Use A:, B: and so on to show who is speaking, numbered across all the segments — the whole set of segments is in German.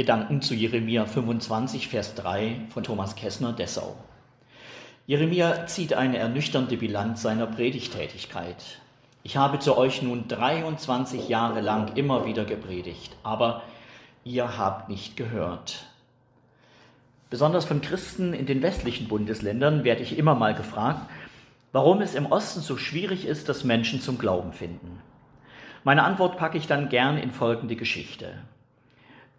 A: Gedanken zu Jeremia 25, Vers 3 von Thomas Kessner, Dessau. Jeremia zieht eine ernüchternde Bilanz seiner Predigtätigkeit. Ich habe zu euch nun 23 Jahre lang immer wieder gepredigt, aber ihr habt nicht gehört. Besonders von Christen in den westlichen Bundesländern werde ich immer mal gefragt, warum es im Osten so schwierig ist, dass Menschen zum Glauben finden. Meine Antwort packe ich dann gern in folgende Geschichte.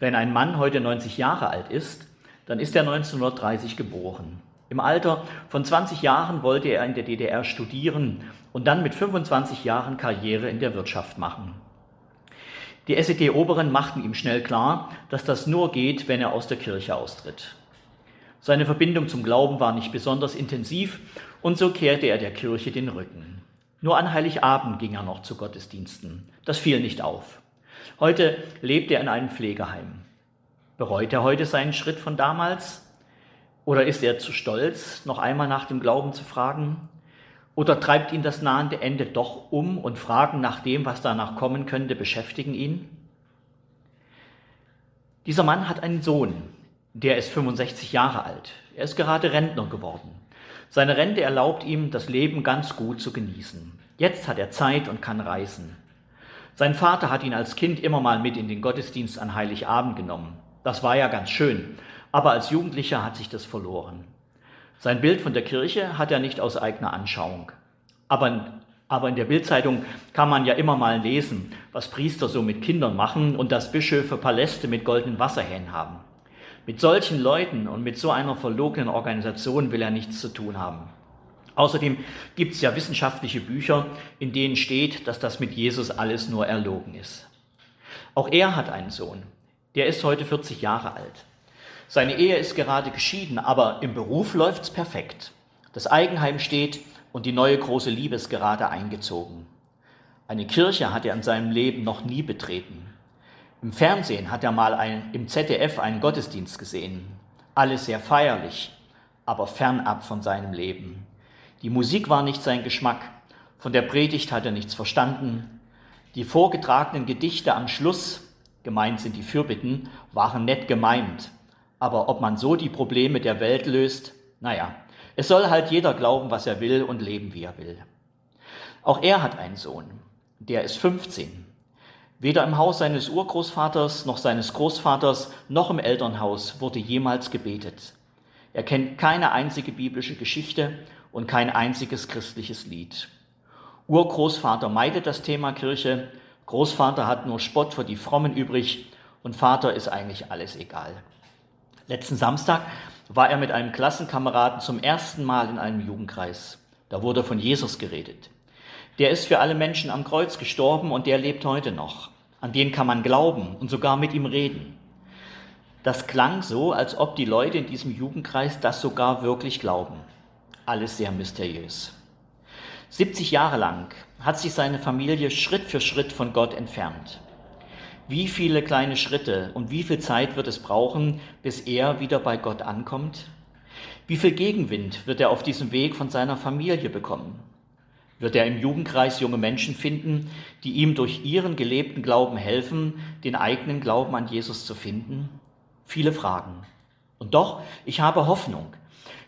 A: Wenn ein Mann heute 90 Jahre alt ist, dann ist er 1930 geboren. Im Alter von 20 Jahren wollte er in der DDR studieren und dann mit 25 Jahren Karriere in der Wirtschaft machen. Die SED-Oberen machten ihm schnell klar, dass das nur geht, wenn er aus der Kirche austritt. Seine Verbindung zum Glauben war nicht besonders intensiv und so kehrte er der Kirche den Rücken. Nur an Heiligabend ging er noch zu Gottesdiensten. Das fiel nicht auf. Heute lebt er in einem Pflegeheim. Bereut er heute seinen Schritt von damals? Oder ist er zu stolz, noch einmal nach dem Glauben zu fragen? Oder treibt ihn das nahende Ende doch um und Fragen nach dem, was danach kommen könnte, beschäftigen ihn? Dieser Mann hat einen Sohn, der ist 65 Jahre alt. Er ist gerade Rentner geworden. Seine Rente erlaubt ihm, das Leben ganz gut zu genießen. Jetzt hat er Zeit und kann reisen. Sein Vater hat ihn als Kind immer mal mit in den Gottesdienst an Heiligabend genommen. Das war ja ganz schön, aber als Jugendlicher hat sich das verloren. Sein Bild von der Kirche hat er nicht aus eigener Anschauung. Aber, aber in der Bildzeitung kann man ja immer mal lesen, was Priester so mit Kindern machen und dass Bischöfe Paläste mit goldenen Wasserhähnen haben. Mit solchen Leuten und mit so einer verlogenen Organisation will er nichts zu tun haben. Außerdem gibt es ja wissenschaftliche Bücher, in denen steht, dass das mit Jesus alles nur erlogen ist. Auch er hat einen Sohn. Der ist heute 40 Jahre alt. Seine Ehe ist gerade geschieden, aber im Beruf läuft's perfekt. Das Eigenheim steht und die neue große Liebe ist gerade eingezogen. Eine Kirche hat er in seinem Leben noch nie betreten. Im Fernsehen hat er mal ein, im ZDF einen Gottesdienst gesehen. Alles sehr feierlich, aber fernab von seinem Leben. Die Musik war nicht sein Geschmack, von der Predigt hat er nichts verstanden. Die vorgetragenen Gedichte am Schluss, gemeint sind die Fürbitten, waren nett gemeint. Aber ob man so die Probleme der Welt löst, naja, es soll halt jeder glauben, was er will und leben, wie er will. Auch er hat einen Sohn, der ist 15. Weder im Haus seines Urgroßvaters noch seines Großvaters noch im Elternhaus wurde jemals gebetet. Er kennt keine einzige biblische Geschichte und kein einziges christliches Lied. Urgroßvater meidet das Thema Kirche, Großvater hat nur Spott für die Frommen übrig und Vater ist eigentlich alles egal. Letzten Samstag war er mit einem Klassenkameraden zum ersten Mal in einem Jugendkreis. Da wurde von Jesus geredet. Der ist für alle Menschen am Kreuz gestorben und der lebt heute noch. An den kann man glauben und sogar mit ihm reden. Das klang so, als ob die Leute in diesem Jugendkreis das sogar wirklich glauben alles sehr mysteriös. 70 Jahre lang hat sich seine Familie Schritt für Schritt von Gott entfernt. Wie viele kleine Schritte und wie viel Zeit wird es brauchen, bis er wieder bei Gott ankommt? Wie viel Gegenwind wird er auf diesem Weg von seiner Familie bekommen? Wird er im Jugendkreis junge Menschen finden, die ihm durch ihren gelebten Glauben helfen, den eigenen Glauben an Jesus zu finden? Viele Fragen. Und doch, ich habe Hoffnung.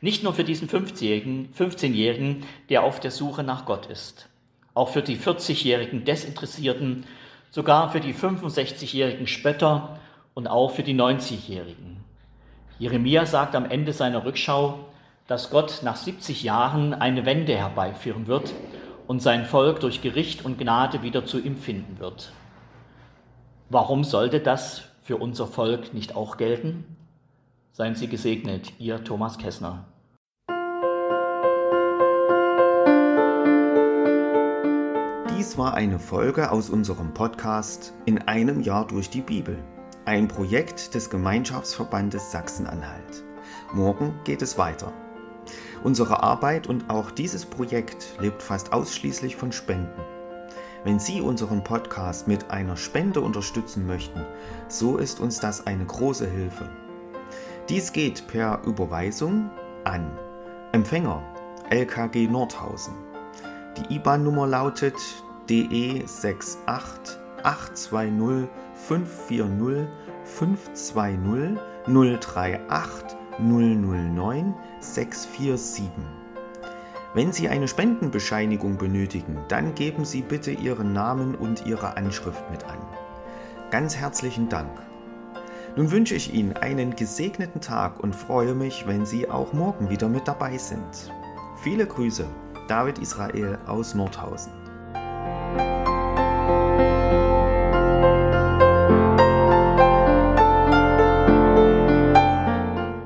A: Nicht nur für diesen 15-Jährigen, der auf der Suche nach Gott ist. Auch für die 40-jährigen Desinteressierten, sogar für die 65-jährigen Spötter und auch für die 90-jährigen. Jeremia sagt am Ende seiner Rückschau, dass Gott nach 70 Jahren eine Wende herbeiführen wird und sein Volk durch Gericht und Gnade wieder zu ihm finden wird. Warum sollte das für unser Volk nicht auch gelten? Seien Sie gesegnet, Ihr Thomas Kessner.
B: Dies war eine Folge aus unserem Podcast In einem Jahr durch die Bibel, ein Projekt des Gemeinschaftsverbandes Sachsen-Anhalt. Morgen geht es weiter. Unsere Arbeit und auch dieses Projekt lebt fast ausschließlich von Spenden. Wenn Sie unseren Podcast mit einer Spende unterstützen möchten, so ist uns das eine große Hilfe. Dies geht per Überweisung an Empfänger LKG Nordhausen. Die IBAN-Nummer lautet DE 68 820 540 520 038 009 647. Wenn Sie eine Spendenbescheinigung benötigen, dann geben Sie bitte Ihren Namen und Ihre Anschrift mit an. Ganz herzlichen Dank. Nun wünsche ich Ihnen einen gesegneten Tag und freue mich, wenn Sie auch morgen wieder mit dabei sind. Viele Grüße, David Israel aus Nordhausen.